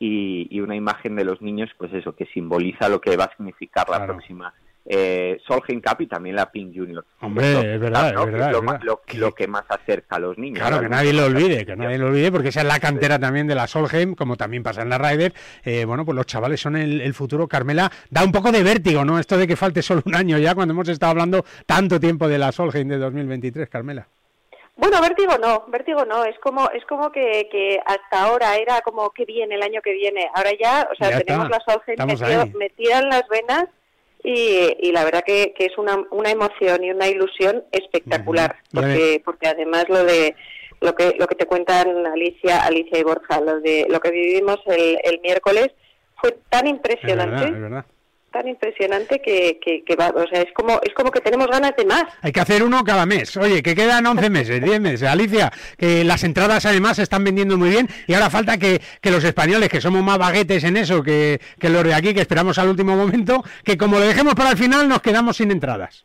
y, y una imagen de los niños, pues eso, que simboliza lo que va a significar la próxima eh, Solheim Cup y también la Pink Junior. Hombre, es verdad, ¿no? es verdad, lo, es verdad. lo- lo que más acerca a los niños. Claro, que nadie lo olvide, que nadie lo olvide, porque esa es la cantera también de la Solheim, como también pasa en la Ryder. Eh, bueno, pues los chavales son el, el futuro. Carmela, da un poco de vértigo, ¿no? Esto de que falte solo un año ya, cuando hemos estado hablando tanto tiempo de la Solheim de 2023, Carmela. Bueno, vértigo no, vértigo no, es como es como que, que hasta ahora era como que viene el año que viene, ahora ya, o sea, Ya tenemos está, la ahí. metida en las venas y, y la verdad que, que es una, una emoción y una ilusión espectacular, porque porque además lo de lo que lo que te cuentan Alicia Alicia y Borja, lo de lo que vivimos el, el miércoles fue tan Es impresionante, verdad, es verdad. Tan impresionante que, que, que va, o sea, es como es como que tenemos ganas de más. Hay que hacer uno cada mes. Oye, que quedan 11 meses, 10 meses. Alicia, que las entradas además se están vendiendo muy bien y ahora falta que, que los españoles, que somos más baguetes en eso que, que los de aquí, que esperamos al último momento, que como lo dejemos para el final nos quedamos sin entradas.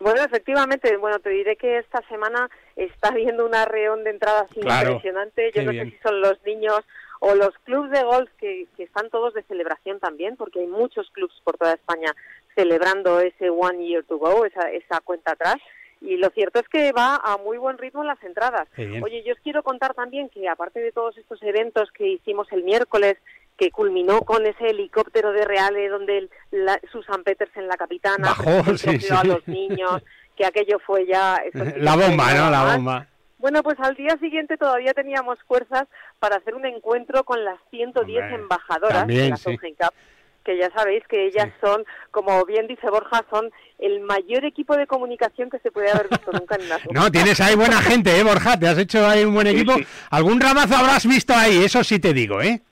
Bueno, efectivamente, bueno, te diré que esta semana está habiendo una reón de entradas Claro, impresionante. Yo no bien. sé si son los niños o los clubes de golf que, que están todos de celebración también, porque hay muchos clubs por toda España celebrando ese One Year to Go, esa, esa cuenta atrás. Y lo cierto es que va a muy buen ritmo en las entradas. Oye, yo os quiero contar también que aparte de todos estos eventos que hicimos el miércoles, que culminó con ese helicóptero de Reale donde el- la- Susan Petersen, la capitana, Bajó, sí, a los niños, que aquello fue ya... La bomba, ¿no? La bomba. Bueno, pues al día siguiente todavía teníamos fuerzas para hacer un encuentro con las 110 Hombre, embajadoras también, de la sí. Cup, que ya sabéis que ellas son, como bien dice Borja, son el mayor equipo de comunicación que se puede haber visto nunca en una No, tienes ahí buena gente, ¿eh, Borja? Te has hecho ahí un buen equipo. Algún rabazo habrás visto ahí, eso sí te digo, ¿eh?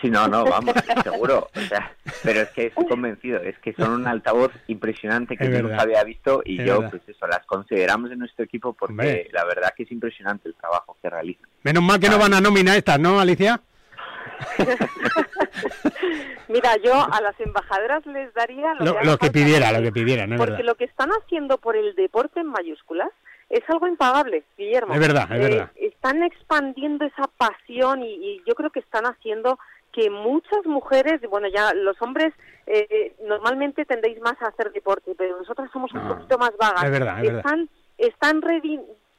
Sí, no, no, vamos, seguro. O sea, pero es que estoy convencido, es que son un altavoz impresionante que Es yo verdad. nunca había visto y Es yo, verdad. pues eso, las consideramos en nuestro equipo porque Hombre. la verdad que es impresionante el trabajo que realizan. Menos mal que no van a nómina estas, ¿no, Alicia? Mira, yo a las embajadoras les daría lo, Lo, que, lo que pidiera, lo que pidiera, ¿no Porque verdad? lo que están haciendo por el deporte en mayúsculas es algo impagable, Guillermo. Es verdad, es Eh, verdad. Están expandiendo esa pasión y, y yo creo que están haciendo que muchas mujeres, bueno, ya los hombres eh, normalmente tendéis más a hacer deporte, pero nosotras somos un poquito más vagas. es verdad, es verdad. están están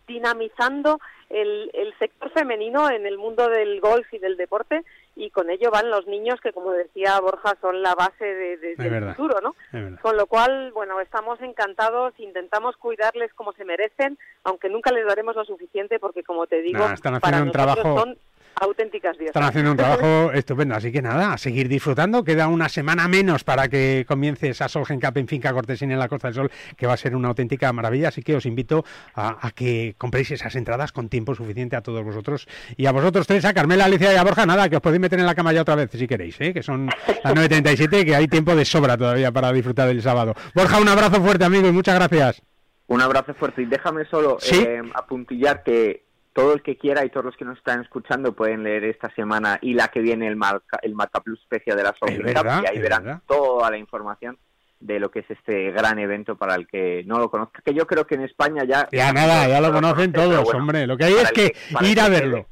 redinamizando el, el sector femenino en el mundo del golf y del deporte y con ello van los niños que, como decía Borja, son la base de, del verdad. futuro, ¿no? Con lo cual, bueno, estamos encantados, intentamos cuidarles como se merecen, aunque nunca les daremos lo suficiente porque, como te digo, Nah, están haciendo para un nosotros trabajo- son auténticas diosas. Están haciendo un trabajo estupendo, así que nada, a seguir disfrutando. Queda una semana menos para que comience esa Solgen Cup en Finca Cortesín en la Costa del Sol, que va a ser una auténtica maravilla. Así que os invito a, a que compréis esas entradas con tiempo suficiente a todos vosotros. Y a vosotros tres, a Carmela, Alicia y a Borja, nada, que os podéis meter en la cama ya otra vez si queréis, ¿eh? que son las 9.37, que hay tiempo de sobra todavía para disfrutar del sábado. Borja, un abrazo fuerte, amigo, y muchas gracias. Un abrazo fuerte y déjame solo Sí. eh, apuntillar que todo el que quiera y todos los que nos están escuchando pueden leer esta semana y la que viene el Marca, el Marca Plus Special de la verdad, y ahí es verán verdad. toda la información de lo que es este gran evento para el que no lo conozca, que yo creo que en España ya... Ya nada, ya lo conocen todos, hombre. Lo que hay es que ir a verlo.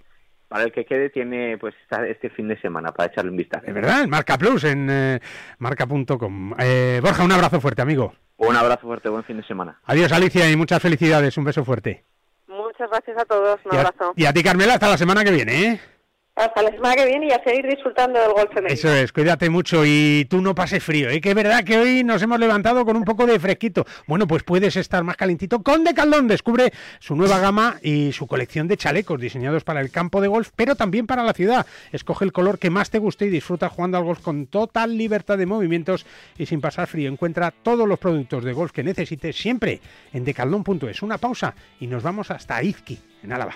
para el que quede tiene pues este fin de semana para echarle un vistazo. De verdad, en Marca Plus, en eh, marca.com. Eh, Borja, un abrazo fuerte, amigo. Un abrazo fuerte, buen fin de semana. Adiós, Alicia, y muchas felicidades. Un beso fuerte. Muchas gracias a todos, un Y a, abrazo. y a ti, Carmela, hasta la semana que viene, ¿eh? Hasta la semana que viene y a seguir disfrutando del golf femenino. Eso es, cuídate mucho y tú no pases frío, ¿eh? que es verdad que hoy nos hemos levantado con un poco de fresquito. Bueno, pues puedes estar más calentito con Decathlon. Descubre su nueva gama y su colección de chalecos diseñados para el campo de golf, pero también para la ciudad. Escoge el color que más te guste y disfruta jugando al golf con total libertad de movimientos y sin pasar frío. Encuentra todos los productos de golf que necesites siempre en decathlon.es. Una pausa y nos vamos hasta Izqui, en Álava.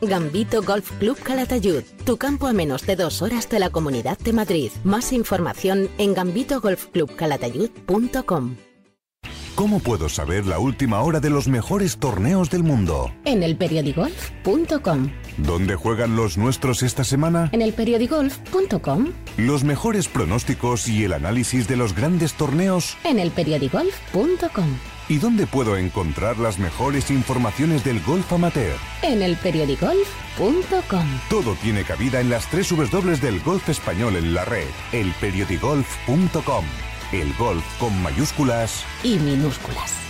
Gambito Golf Club Calatayud, tu campo a menos de dos horas de la Comunidad de Madrid. Más información en gambitogolfclubcalatayud.com. ¿Cómo puedo saber la última hora de los mejores torneos del mundo? En elperiodigolf.com. ¿Dónde juegan los nuestros esta semana? En elperiodigolf.com. Los mejores pronósticos y el análisis de los grandes torneos. En elperiodigolf.com. ¿Y dónde puedo encontrar las mejores informaciones del golf amateur? En elperiodigolf.com. Todo tiene cabida en las tres W del golf español en la red. Elperiodigolf.com. El golf con mayúsculas Y minúsculas.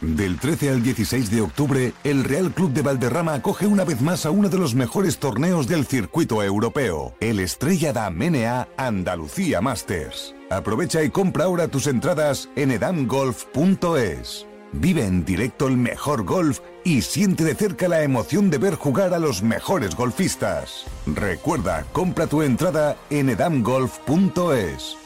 Del 13 al 16 de octubre, el Real Club de Valderrama acoge una vez más a uno de los mejores torneos del circuito europeo, el Estrella da Menea Andalucía Masters. Aprovecha y compra ahora tus entradas en edamgolf.es. Vive en directo el mejor golf y siente de cerca la emoción de ver jugar a los mejores golfistas. Recuerda, compra tu entrada en edamgolf.es.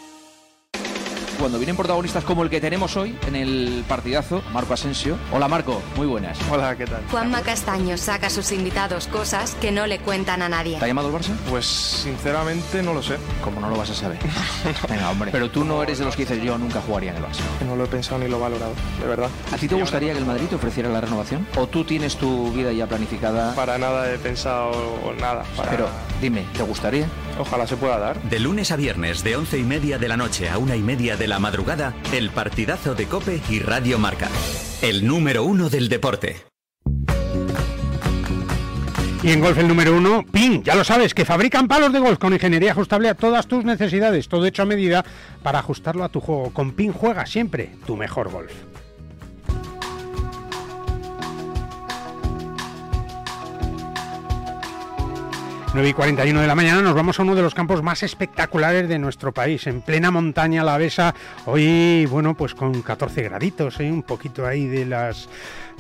Cuando vienen protagonistas como el que tenemos hoy en el partidazo, Marco Asensio. Hola Marco, muy buenas. Hola, ¿qué tal? Juanma Castaño saca a sus invitados cosas que no le cuentan a nadie. ¿Te ha llamado el Barça? Pues sinceramente no lo sé. ¿Cómo no lo vas a saber? Venga, hombre. Pero tú no eres de los que dices yo nunca jugaría en el Barça. No lo he pensado ni lo he valorado, de verdad. ¿A ti te gustaría que el Madrid te ofreciera la renovación? ¿O tú tienes tu vida ya planificada? Para nada he pensado nada. para- Pero dime, ¿te gustaría? Ojalá se pueda dar. De lunes a viernes, de once y media de la noche a una y media de la madrugada, el partidazo de Cope y Radio Marca. El número uno del deporte. Y en golf el número uno, PIN, ya lo sabes, que fabrican palos de golf con ingeniería ajustable a todas tus necesidades, todo hecho a medida para ajustarlo a tu juego. Con PIN juega siempre tu mejor golf. Nueve y 41 de la mañana nos vamos a uno de los campos más espectaculares de nuestro país, en plena montaña alavesa, hoy, bueno, pues con 14 graditos, ¿eh? un poquito ahí de las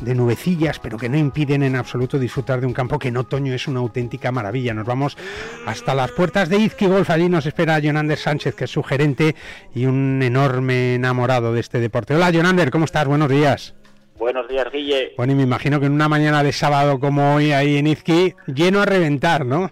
de nubecillas, pero que no impiden en absoluto disfrutar de un campo que en otoño es una auténtica maravilla. Nos vamos hasta las puertas de Izqui Golf, allí nos espera Jonander Sánchez, que es su gerente y un enorme enamorado de este deporte. Hola Jonander, ¿cómo estás? Buenos días. Buenos días, Guille. Bueno, y me imagino que en una mañana de sábado como hoy ahí en Izqui, lleno a reventar, ¿no?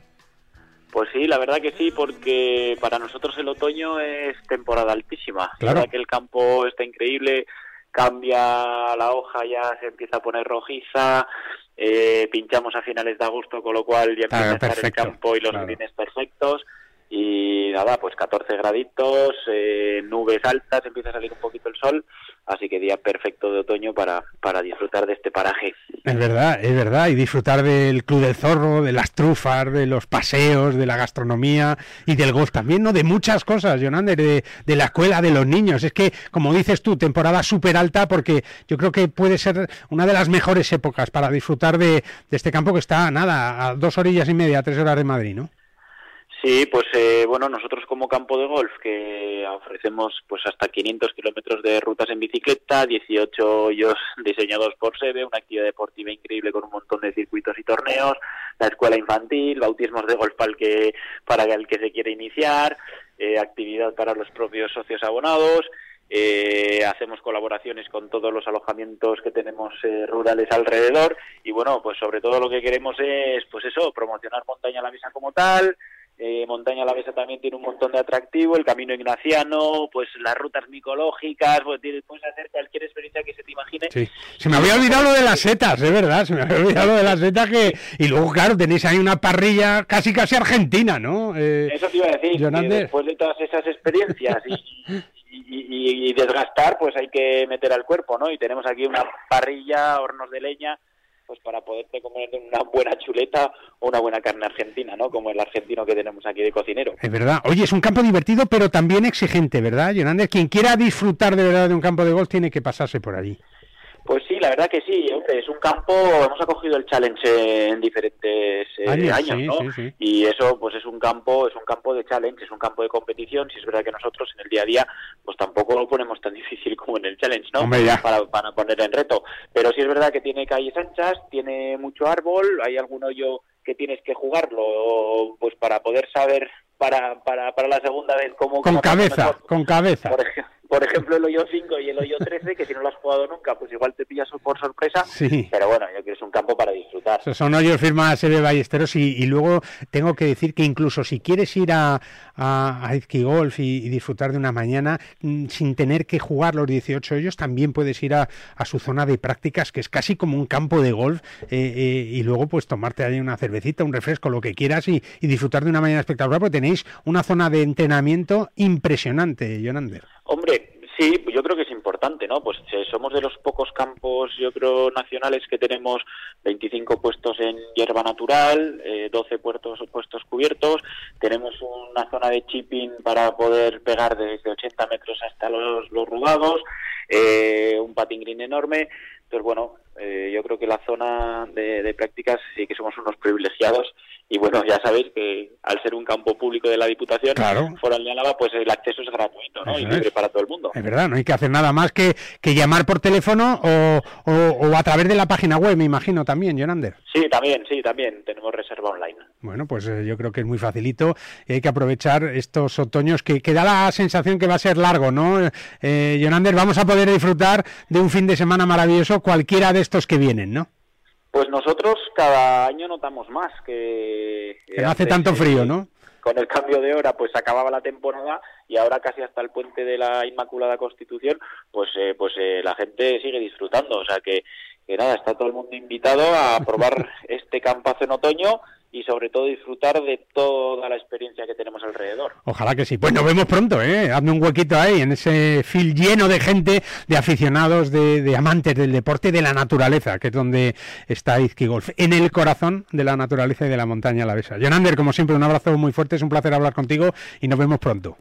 Pues sí, la verdad que sí, porque para nosotros el otoño es temporada altísima. Claro. La verdad que el campo está increíble, cambia la hoja, ya se empieza a poner rojiza, eh, pinchamos a finales de agosto, con lo cual ya empieza Ah, a estar el campo y los claro. greens perfectos. Y nada, pues 14 graditos, eh, nubes altas, empieza a salir un poquito el sol, así que día perfecto de otoño para, para disfrutar de este paraje. Es verdad, es verdad, y disfrutar del Club del Zorro, de las trufas, de los paseos, de la gastronomía y del golf también, ¿no? De muchas cosas, Jonander, de, de la escuela, de los niños. Es que, como dices tú, temporada súper alta porque yo creo que puede ser una de las mejores épocas para disfrutar de, de este campo que está, nada, a dos orillas y media, tres horas de Madrid, ¿no? Sí, pues eh, bueno, nosotros como campo de golf que ofrecemos pues hasta 500 kilómetros de rutas en bicicleta, 18 hoyos diseñados por SEBE, una actividad deportiva increíble con un montón de circuitos y torneos, la escuela infantil, bautismos de golf para el que, para el que se quiere iniciar, eh, actividad para los propios socios abonados, eh, hacemos colaboraciones con todos los alojamientos que tenemos eh, rurales alrededor y bueno, pues sobre todo lo que queremos es pues eso, promocionar Montaña La Mesa como tal, eh, Montaña La Mesa también tiene un montón de atractivo, el Camino Ignaciano, pues las rutas micológicas, pues puedes hacer cualquier experiencia que se te imagine. Sí. Se me había olvidado lo de las setas, es verdad, se me había olvidado lo de las setas que... Y luego, claro, tenéis ahí una parrilla casi casi argentina, ¿no? Eh, Eso te iba a decir, que después de todas esas experiencias y, y- y- y desgastar, pues hay que meter al cuerpo, ¿no? Y tenemos aquí una parrilla, hornos de leña, pues para poderte comer una buena chuleta o una buena carne argentina, ¿no? Como el argentino que tenemos aquí de cocinero. Es verdad. Oye, es un campo divertido, pero también exigente, ¿verdad, Jonander? Quien quiera disfrutar de verdad de un campo de golf tiene que pasarse por allí. Pues sí, la verdad que sí, hombre, es un campo, hemos acogido el challenge en diferentes eh, Años, años, sí, ¿no? sí, sí. Y eso, pues es un campo, es un campo de challenge, es un campo de competición. Si es verdad que nosotros en el día a día, pues tampoco lo ponemos tan difícil como en el challenge, ¿no? Hombre, ya. Para, para poner en reto. Pero sí es verdad que tiene calles anchas, tiene mucho árbol, hay algún hoyo que tienes que jugarlo, pues para poder saber para, para, para la segunda vez cómo... Con cabeza, mejor. con cabeza. Por, ej- por ejemplo, el hoyo 5 y el hoyo 13, que si no lo has jugado nunca, pues igual te pillas por sorpresa. Sí. Pero bueno, yo creo que es un campo para disfrutar. Son hoyos firma Sebe Ballesteros y, y luego tengo que decir que incluso si quieres ir a, a, Golf y, y disfrutar de una mañana mm, sin tener que jugar los 18 hoyos, también puedes ir a, a su zona de prácticas, que es casi como un campo de golf, eh, eh, y luego pues tomarte ahí una cervecita, un refresco, lo que quieras y, y disfrutar de una mañana espectacular, porque tenéis una zona de entrenamiento impresionante, Jonander. Hombre, sí, yo creo que es importante, ¿no? Pues eh, somos de los pocos campos, yo creo, nacionales que tenemos 25 puestos en hierba natural, eh, 12 puestos, puestos cubiertos, tenemos una zona de chipping para poder pegar desde 80 metros hasta los, los rodados, eh, un patín green enorme. Entonces, bueno, eh, yo creo que la zona de, de prácticas sí que somos unos privilegiados y bueno, ya sabéis que al ser un campo público de la Diputación, Claro. Foral de Álava, pues el acceso es gratuito, ¿no? Eso y libre es. para todo el mundo. Es verdad, no hay que hacer nada más que, que llamar por teléfono o, o- o a través de la página web, me imagino también, Jonander. Sí, también, sí, también tenemos reserva online. Bueno, pues eh, yo creo que es muy facilito y hay que aprovechar estos otoños que, que da la sensación que va a ser largo, ¿no? Eh, Jonander, vamos a poder disfrutar de un fin de semana maravilloso cualquiera de estos que vienen, ¿no? Pues nosotros cada año notamos más que... Que no hace antes, tanto eh, frío, ¿no? Con el cambio de hora, pues acababa la temporada y ahora casi hasta el puente de la Inmaculada Constitución, pues eh, pues eh, la gente sigue disfrutando. O sea que, que nada, está todo el mundo invitado a probar este campazo en otoño y sobre todo disfrutar de toda la experiencia que tenemos alrededor. Ojalá que sí. Pues nos vemos pronto, ¿eh? Hazme un huequito ahí, en ese fil lleno de gente, de aficionados, de, de amantes del deporte, de la naturaleza, que es donde está Izqui Golf, en el corazón de la naturaleza y de la montaña alavesa. Jonander, como siempre, un abrazo muy fuerte, es un placer hablar contigo y nos vemos pronto.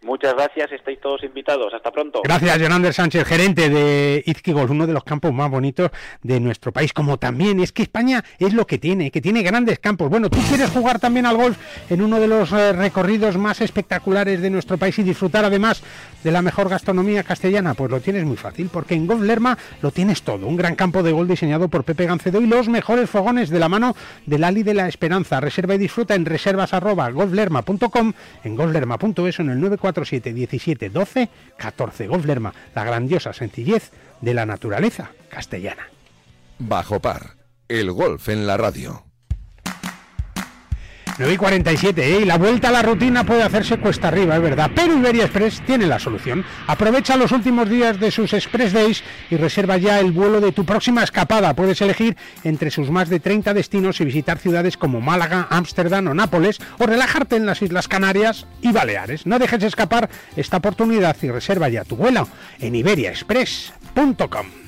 Muchas gracias, estáis todos invitados. Hasta pronto. Gracias, Jonander Sánchez, gerente de Izqui Golf, uno de los campos más bonitos de nuestro país. Como también es que España es lo que tiene, que tiene grandes campos. Bueno, tú quieres jugar también al golf en uno de los eh, recorridos más espectaculares de nuestro país y disfrutar además de la mejor gastronomía castellana, pues lo tienes muy fácil, porque en Golf Lerma lo tienes todo. Un gran campo de golf diseñado por Pepe Gancedo y los mejores fogones de la mano del Ali de la Esperanza. Reserva y disfruta en reservas arroba en golflerma.es en el 945 947 17 12 14. Golf Lerma, la grandiosa sencillez de la naturaleza castellana. Bajo par, el golf en la radio. 9 y 47, ¿eh? y la vuelta a la rutina puede hacerse cuesta arriba, es verdad. Pero Iberia Express tiene la solución. Aprovecha los últimos días de sus Express Days y reserva ya el vuelo de tu próxima escapada. Puedes elegir entre sus más de 30 destinos y visitar ciudades como Málaga, Ámsterdam o Nápoles, o relajarte en las Islas Canarias y Baleares. No dejes escapar esta oportunidad y reserva ya tu vuelo en iberiaexpress.com.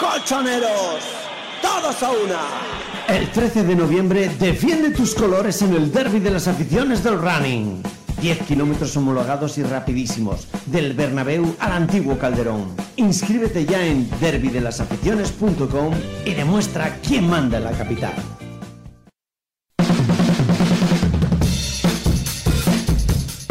colchoneros, todos a una. El 13 de noviembre defiende tus colores en el derby de las aficiones del running. 10 kilómetros homologados y rapidísimos, del Bernabéu al antiguo Calderón. Inscríbete ya en derbydelasaficiones.com y demuestra quién manda en la capital.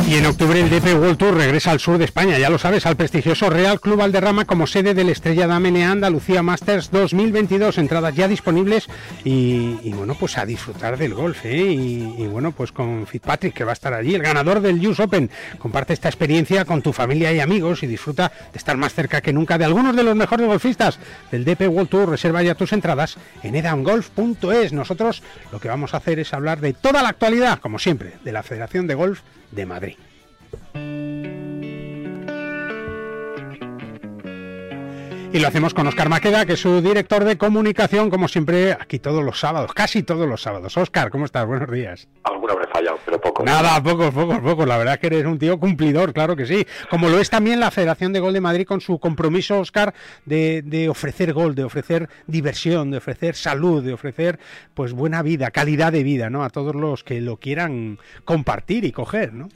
Y en octubre el DP World Tour regresa al sur de España, ya lo sabes, al prestigioso Real Club Valderrama como sede del Estrella Damenea Andalucía Masters 2022. Entradas ya disponibles y, bueno, pues a disfrutar del golf. ¿eh? Y, y bueno, pues con Fitzpatrick que va a estar allí, el ganador del US Open. Comparte esta experiencia con tu familia y amigos y disfruta de estar más cerca que nunca de algunos de los mejores golfistas del DP World Tour. Reserva ya tus entradas en edamgolf.es. Nosotros lo que vamos a hacer es hablar de toda la actualidad, como siempre, de la Federación de Golf de Madrid. Y lo hacemos con Oscar Maqueda, que es su director de comunicación, como siempre, aquí todos los sábados, casi todos los sábados. Oscar, ¿cómo estás? Buenos días. Alguna habré fallado, pero poco. Nada, pocos, pocos, pocos. La verdad es que eres un tío cumplidor, claro que sí. Como lo es también la Federación de Gol de Madrid con su compromiso, Oscar, de, de ofrecer gol, de ofrecer diversión, de ofrecer salud, de ofrecer pues buena vida, calidad de vida, ¿no? A todos los que lo quieran compartir y coger, ¿no?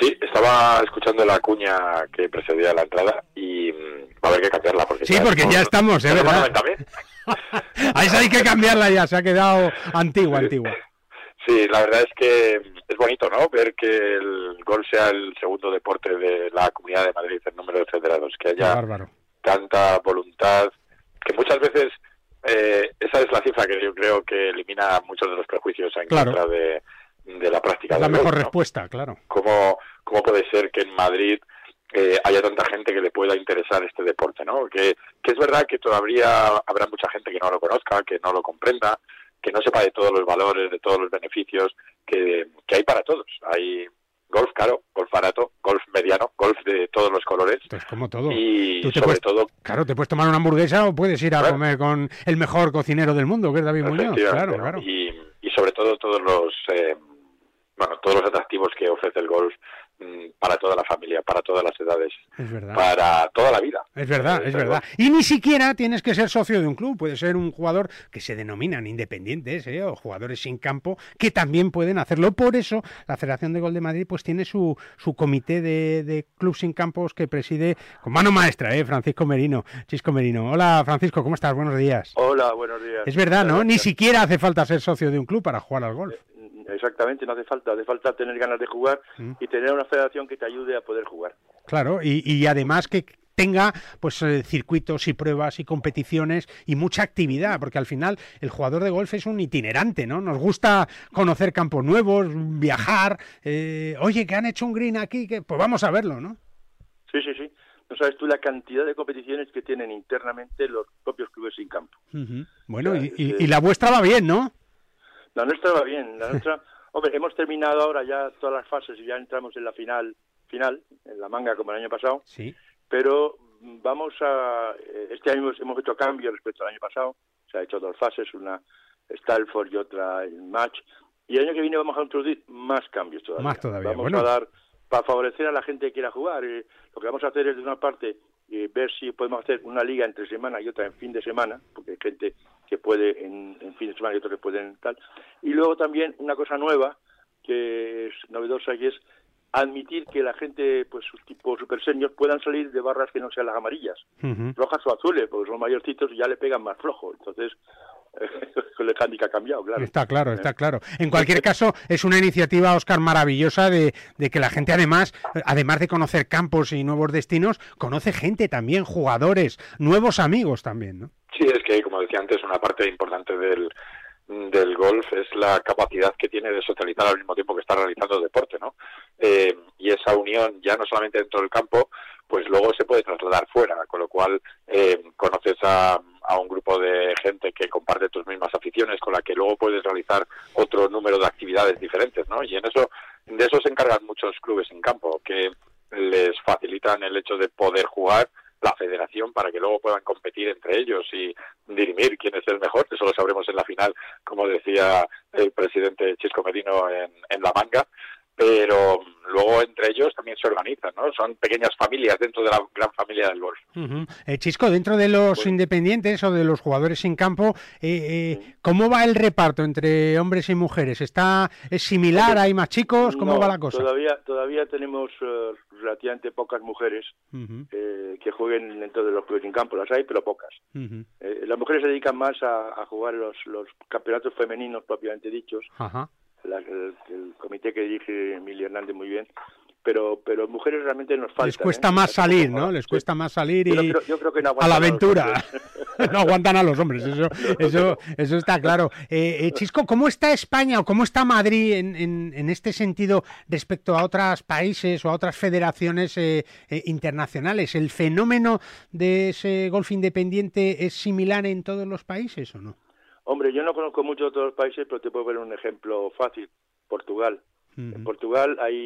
Sí, estaba escuchando la cuña que precedía la entrada y mm, va a haber que cambiarla. Porque sí, porque ya estamos, ¿eh? ¿verdad? Ahí hay que cambiarla ya, se ha quedado antigua, antigua. Sí, la verdad es que es bonito, ¿no? Ver que el gol sea el segundo deporte de la Comunidad de Madrid en número de federados, que haya tanta voluntad, que muchas veces eh, esa es la cifra que yo creo que elimina muchos de los prejuicios en contra de, de la práctica. La mejor respuesta, claro. ¿Cómo, ¿Cómo puede ser que en Madrid eh, haya tanta gente que le pueda interesar este deporte, ¿no? Que, que es verdad que todavía habrá mucha gente que no lo conozca, que no lo comprenda, que no sepa de todos los valores, de todos los beneficios que, que hay para todos. Hay golf caro, golf barato, golf mediano, golf de todos los colores. Pues como todo. Y sobre todo... Claro, te puedes tomar una hamburguesa o puedes ir a comer con el mejor cocinero del mundo, que es David Muñoz. Claro, claro. Y, y sobre todo todos los... Eh, bueno, todos los atractivos que ofrece el golf mm, para toda la familia, para todas las edades, para toda la vida. Es verdad, es verdad. Y ni siquiera tienes que ser socio de un club, puede ser un jugador que se denominan independientes ¿eh? o jugadores sin campo que también pueden hacerlo. Por eso la Federación de Gol de Madrid pues tiene su, su comité de, de club sin campos que preside con mano maestra, ¿eh? Francisco Merino, Chisco Merino. Hola Francisco, ¿cómo estás? Buenos días. Hola, buenos días. Es verdad, ¿no? Ni siquiera hace falta ser socio de un club para jugar al golf. Exactamente, no hace falta, hace falta tener ganas de jugar Mm. y tener una federación que te ayude a poder jugar. Claro, y, y además que tenga pues eh, circuitos y pruebas y competiciones y mucha actividad, porque al final el jugador de golf es un itinerante, ¿no? Nos gusta conocer campos nuevos, viajar, eh, oye, que han hecho un green aquí, que pues vamos a verlo, ¿no? Sí, sí, sí. No sabes tú la cantidad de competiciones que tienen internamente los propios clubes sin campo. Bueno, y, y la vuestra va bien, ¿no? La nuestra va bien, la nuestra... Hombre, hemos terminado ahora ya todas las fases y ya entramos en la final, final, en la manga como el año pasado. Sí. pero vamos a eh, este año hemos, hemos hecho cambios respecto al año pasado se ha hecho dos fases una Stalford y otra en match y el año que viene vamos a introducir más cambios todavía Más todavía, vamos bueno. a dar para favorecer a la gente que quiera jugar eh, lo que vamos a hacer es de una parte eh, ver si podemos hacer una liga entre semana y otra en fin de semana porque hay gente que puede en, en fin de semana y otros que pueden tal y luego también una cosa nueva que es novedosa y es admitir que la gente, pues sus tipo super seniors, puedan salir de barras que no sean las amarillas, rojas o azules, porque son mayorcitos y ya le pegan más flojo. Entonces, el handicap ha cambiado, claro. Está claro, está claro. En cualquier caso, es una iniciativa, Oscar, maravillosa de, de que la gente además, eh, además de conocer campos y nuevos destinos, conoce gente también, jugadores, nuevos amigos también, ¿no? Sí, es que, como decía antes, una parte importante del, del golf es la capacidad que tiene de socializar al mismo tiempo que está realizando deporte, ¿no? Eh, y esa unión, ya no solamente dentro del campo, pues luego se puede trasladar fuera, con lo cual eh, conoces a, a un grupo de gente que comparte tus mismas aficiones, con la que luego puedes realizar otro número de actividades diferentes, ¿no? Y en eso, de eso se encargan muchos clubes en campo, que les facilitan el hecho de poder jugar la federación para que luego puedan competir entre ellos y dirimir quién es el mejor. Eso lo sabremos en la final, como decía el presidente Chisco Medino en, en La Manga. Pero luego entre ellos también se organizan, ¿no? Son pequeñas familias dentro de la gran familia del golf. Ujú. Eh, Chisco, dentro de los independientes o de los jugadores sin campo, eh, eh, ¿cómo va el reparto entre hombres y mujeres? ¿Está es similar? ¿Hay más chicos? ¿Cómo No, va la cosa? Todavía, todavía tenemos eh, relativamente pocas mujeres eh, que jueguen dentro de los clubes sin campo. Las hay, pero pocas. Eh, las mujeres se dedican más a, a jugar los, los campeonatos femeninos propiamente dichos. Ajá. La- el, el comité que dirige Emilia Hernández muy bien, pero pero mujeres realmente nos faltan. Les cuesta ¿eh? más salir, ¿no? Les cuesta más salir Yo y creo- yo creo que no a la a aventura. no aguantan a los hombres, eso, eso, eso está claro. Eh, eh, Chisco, ¿cómo está España o cómo está Madrid en, en- en este sentido respecto a otros países o a otras federaciones eh, eh, internacionales? ¿El fenómeno de ese golf independiente es similar en todos los países o no? Hombre, yo no conozco mucho de otros países, pero te puedo ver un ejemplo fácil. Portugal. En Portugal hay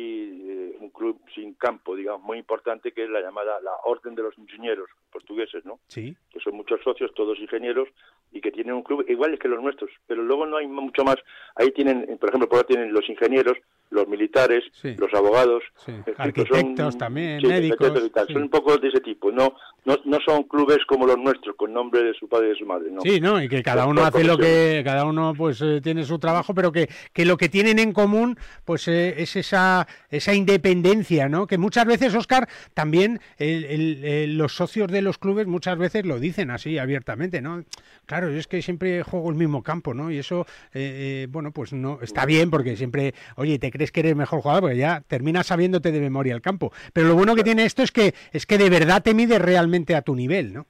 eh, un club sin campo, digamos, muy importante, que es la llamada la Orden de los Ingenieros portugueses, ¿no? Sí. Que son muchos socios, todos ingenieros, y que tienen un club igual que los nuestros, pero luego no hay mucho más. Ahí tienen, por ejemplo, por ahí tienen los ingenieros, los militares, los abogados, eh, arquitectos son, también, sí, médicos. y tal. sí. Son un poco de ese tipo. No, no, no son clubes como los nuestros, con nombre de su padre y de su madre. No. Sí, ¿no? Y que cada uno hace lo que, cada uno pues eh, tiene su trabajo, pero que, que lo que tienen en común pues eh, es esa, esa independencia, ¿no? Que muchas veces, Oscar, también el- el- el- los socios de los clubes muchas veces lo dicen así abiertamente, ¿no? Claro, yo es que siempre juego el mismo campo, ¿no? Y eso, eh, eh, bueno, pues no está bien porque siempre, oye, te crees que eres mejor jugador porque ya terminas sabiéndote de memoria el campo. Pero lo bueno que tiene esto es que es que de verdad te mide realmente a tu nivel, ¿no?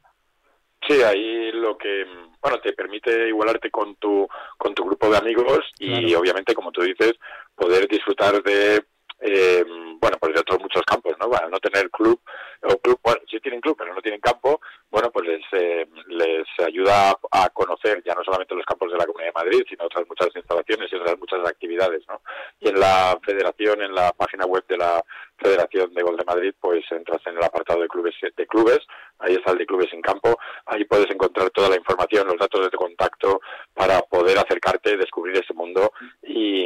Sí, ahí lo que bueno te permite igualarte con tu con tu grupo de amigos y Claro. obviamente como tú dices poder disfrutar de eh, bueno pues de otros muchos campos, ¿no? Para no tener club o club bueno sí tienen club pero no tienen campo bueno pues les eh, les ayuda a conocer ya no solamente los campos de la Comunidad de Madrid sino otras muchas instalaciones y otras muchas actividades, ¿no? Y en la Federación en la página web de la Federación de Gol de Madrid pues entras en el apartado de clubes de clubes ahí está el de clubes en campo, ahí puedes encontrar toda la información, los datos de contacto para poder acercarte, descubrir ese mundo y,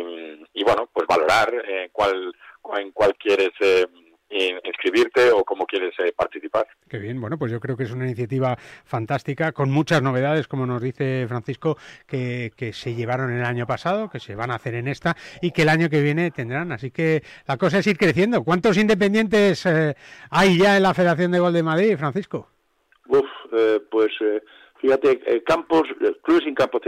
y bueno, pues valorar eh, cuál, en cuál quieres eh, inscribirte o cómo quieres eh, participar. Qué bien, bueno, pues yo creo que es una iniciativa fantástica, con muchas novedades, como nos dice Francisco, que, que se llevaron el año pasado, que se van a hacer en esta y que el año que viene tendrán. Así que la cosa es ir creciendo. ¿Cuántos independientes eh, hay ya en la Federación de Gol de Madrid, Francisco? Uf, eh, pues eh, fíjate, eh, campos, eh, clubes sin campo